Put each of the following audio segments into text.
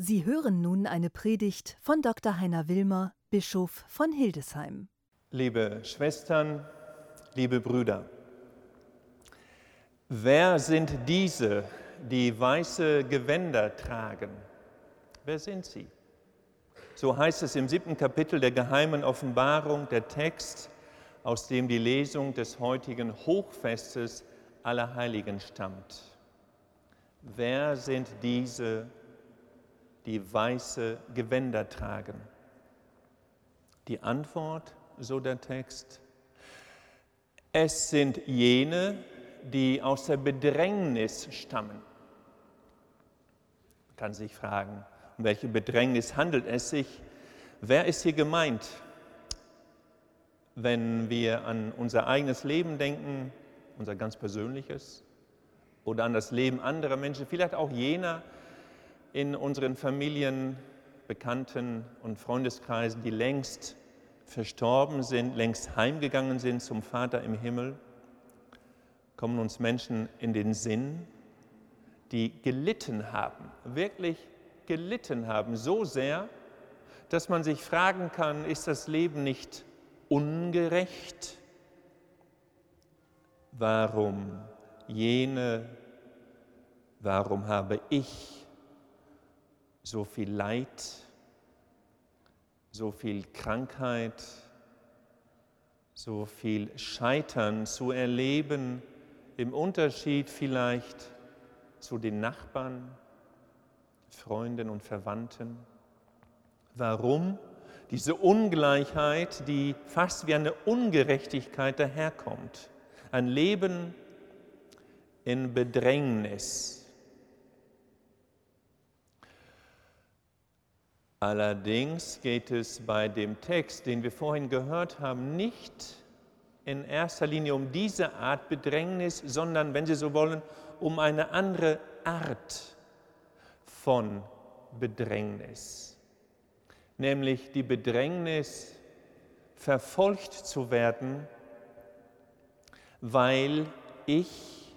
Sie hören nun eine Predigt von Dr. Heiner Wilmer, Bischof von Hildesheim. Liebe Schwestern, liebe Brüder, wer sind diese, die weiße Gewänder tragen? Wer sind sie? So heißt es im siebten Kapitel der geheimen Offenbarung, der Text, aus dem die Lesung des heutigen Hochfestes aller Heiligen stammt. Wer sind diese, die weiße Gewänder tragen? Die Antwort, so der Text, es sind jene, die aus der Bedrängnis stammen. Man kann sich fragen, um welche Bedrängnis handelt es sich? Wer ist hier gemeint? Wenn wir an unser eigenes Leben denken, unser ganz persönliches, oder an das Leben anderer Menschen, vielleicht auch jener in unseren Familien, Bekannten und Freundeskreisen, die längst verstorben sind, längst heimgegangen sind zum Vater im Himmel, kommen uns Menschen in den Sinn, die gelitten haben, wirklich gelitten haben, so sehr, dass man sich fragen kann, ist das Leben nicht ungerecht? Warum jene, warum habe ich so viel Leid, so viel Krankheit, so viel Scheitern zu erleben, im Unterschied vielleicht zu den Nachbarn, Freunden und Verwandten? Warum diese Ungleichheit, die fast wie eine Ungerechtigkeit daherkommt? Ein Leben in Bedrängnis. Allerdings geht es bei dem Text, den wir vorhin gehört haben, nicht in erster Linie um diese Art Bedrängnis, sondern, wenn Sie so wollen, um eine andere Art von Bedrängnis, nämlich die Bedrängnis, verfolgt zu werden, weil ich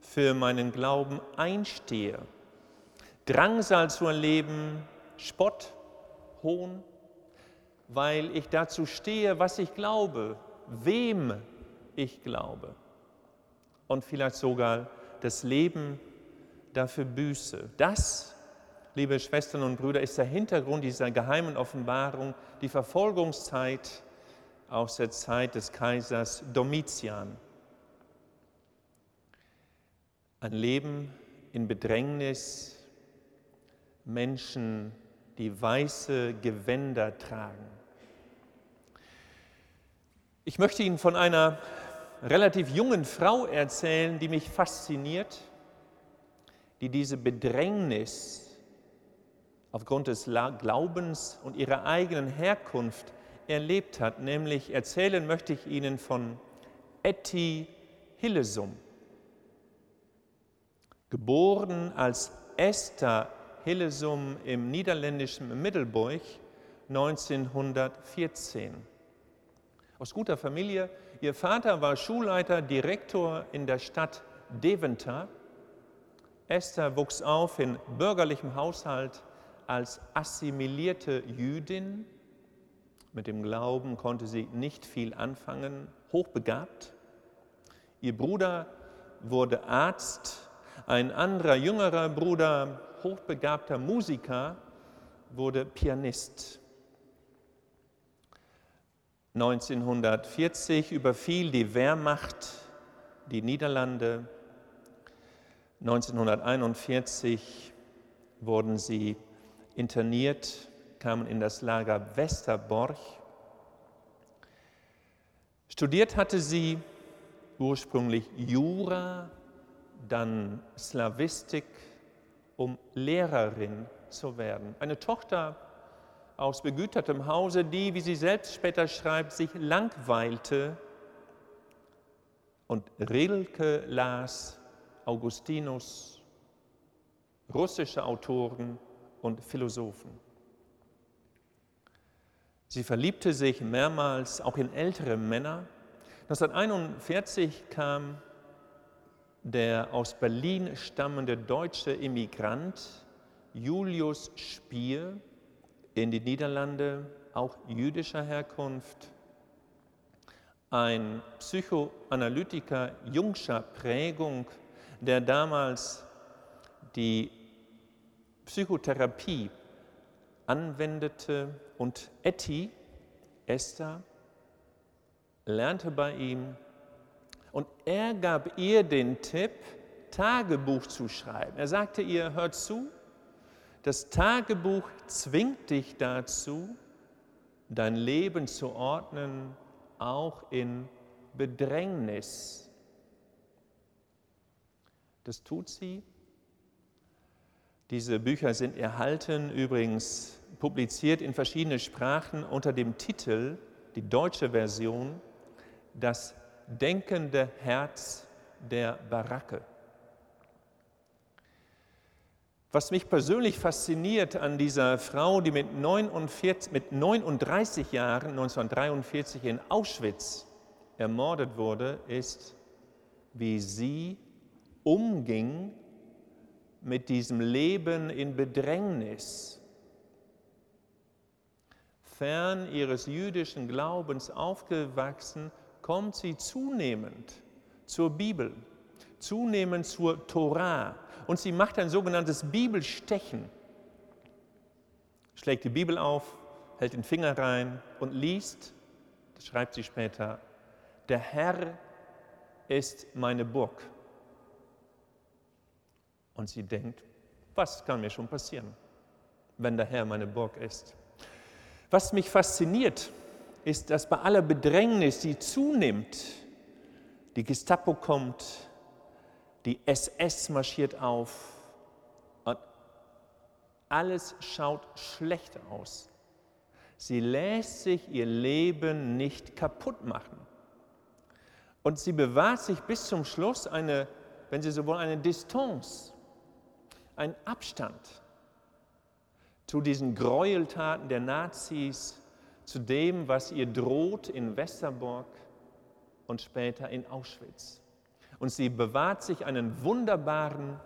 für meinen Glauben einstehe. Drangsal zu erleben, Spott, Hohn, weil ich dazu stehe, was ich glaube, wem ich glaube. Und vielleicht sogar das Leben dafür büße. Das, liebe Schwestern und Brüder, ist der Hintergrund dieser geheimen Offenbarung, die Verfolgungszeit aus der Zeit des Kaisers Domitian. Ein Leben in Bedrängnis, Menschen, die weiße Gewänder tragen. Ich möchte Ihnen von einer relativ jungen Frau erzählen, die mich fasziniert, die diese Bedrängnis aufgrund des Glaubens und ihrer eigenen Herkunft erlebt hat. Nämlich erzählen möchte ich Ihnen von Etty Hillesum geboren als Esther Hillesum im niederländischen Middelburg 1914. Aus guter Familie. Ihr Vater war Schulleiter, Direktor in der Stadt Deventer. Esther wuchs auf in bürgerlichem Haushalt als assimilierte Jüdin. Mit dem Glauben konnte sie nicht viel anfangen, hochbegabt. Ihr Bruder wurde Arzt ein anderer jüngerer Bruder, hochbegabter Musiker, wurde Pianist. 1940 überfiel die Wehrmacht die Niederlande. 1941 wurden sie interniert, kamen in das Lager Westerborch. Studiert hatte sie ursprünglich Jura dann Slavistik, um Lehrerin zu werden. Eine Tochter aus begütertem Hause, die, wie sie selbst später schreibt, sich langweilte und Rilke las, Augustinus, russische Autoren und Philosophen. Sie verliebte sich mehrmals auch in ältere Männer. 1941 kam der aus Berlin stammende deutsche Immigrant Julius Spier in die Niederlande, auch jüdischer Herkunft, ein Psychoanalytiker jungscher Prägung, der damals die Psychotherapie anwendete und Etty, Esther, lernte bei ihm und er gab ihr den Tipp, Tagebuch zu schreiben. Er sagte ihr, hör zu, das Tagebuch zwingt dich dazu, dein Leben zu ordnen, auch in Bedrängnis. Das tut sie. Diese Bücher sind erhalten, übrigens publiziert in verschiedenen Sprachen unter dem Titel, die deutsche Version, Das denkende Herz der Baracke. Was mich persönlich fasziniert an dieser Frau, die mit, 49, mit 39 Jahren 1943 in Auschwitz ermordet wurde, ist, wie sie umging mit diesem Leben in Bedrängnis. Fern ihres jüdischen Glaubens aufgewachsen, kommt sie zunehmend zur Bibel, zunehmend zur Torah, und sie macht ein sogenanntes Bibelstechen. Schlägt die Bibel auf, hält den Finger rein und liest, das schreibt sie später, der Herr ist meine Burg. Und sie denkt, was kann mir schon passieren, wenn der Herr meine Burg ist? Was mich fasziniert, ist, dass bei aller Bedrängnis, die zunimmt, die Gestapo kommt, die SS marschiert auf und alles schaut schlecht aus. Sie lässt sich ihr Leben nicht kaputt machen. Und sie bewahrt sich bis zum Schluss eine, wenn Sie so wollen, eine Distanz, einen Abstand zu diesen Gräueltaten der Nazis, zu dem, was ihr droht in Westerbork und später in Auschwitz und sie bewahrt sich einen wunderbaren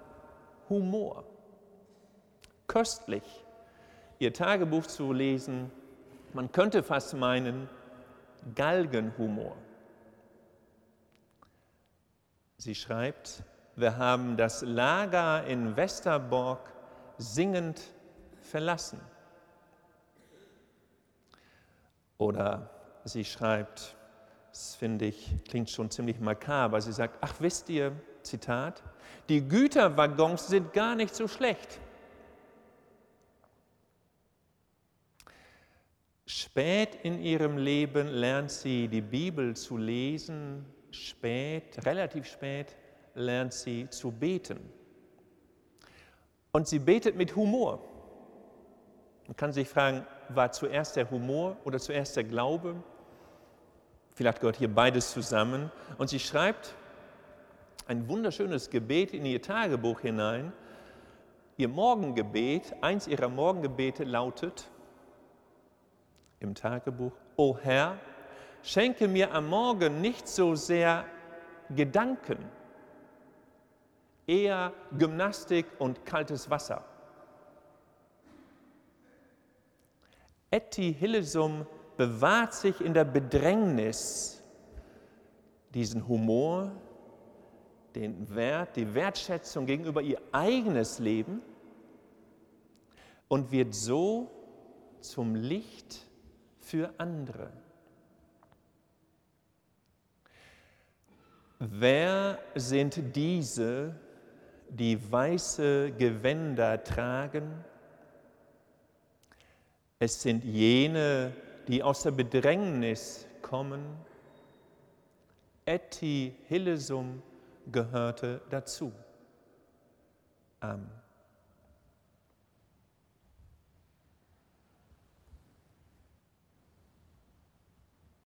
Humor. Köstlich, ihr Tagebuch zu lesen, man könnte fast meinen, Galgenhumor. Sie schreibt, wir haben das Lager in Westerbork singend verlassen. Oder sie schreibt, das finde ich, klingt schon ziemlich makaber. Sie sagt, ach wisst ihr, Zitat, die Güterwaggons sind gar nicht so schlecht. Spät in ihrem Leben lernt sie die Bibel zu lesen, spät, relativ spät lernt sie zu beten. Und sie betet mit Humor. Man kann sich fragen, war zuerst der Humor oder zuerst der Glaube? Vielleicht gehört hier beides zusammen. Und sie schreibt ein wunderschönes Gebet in ihr Tagebuch hinein. Ihr Morgengebet, eins ihrer Morgengebete lautet im Tagebuch, O Herr, schenke mir am Morgen nicht so sehr Gedanken, eher Gymnastik und kaltes Wasser. Etty Hillesum bewahrt sich in der Bedrängnis diesen Humor, den Wert, die Wertschätzung gegenüber ihr eigenes Leben und wird so zum Licht für andere. Wer sind diese, die weiße Gewänder tragen? Es sind jene, die aus der Bedrängnis kommen. Etty Hillesum gehörte dazu. Amen.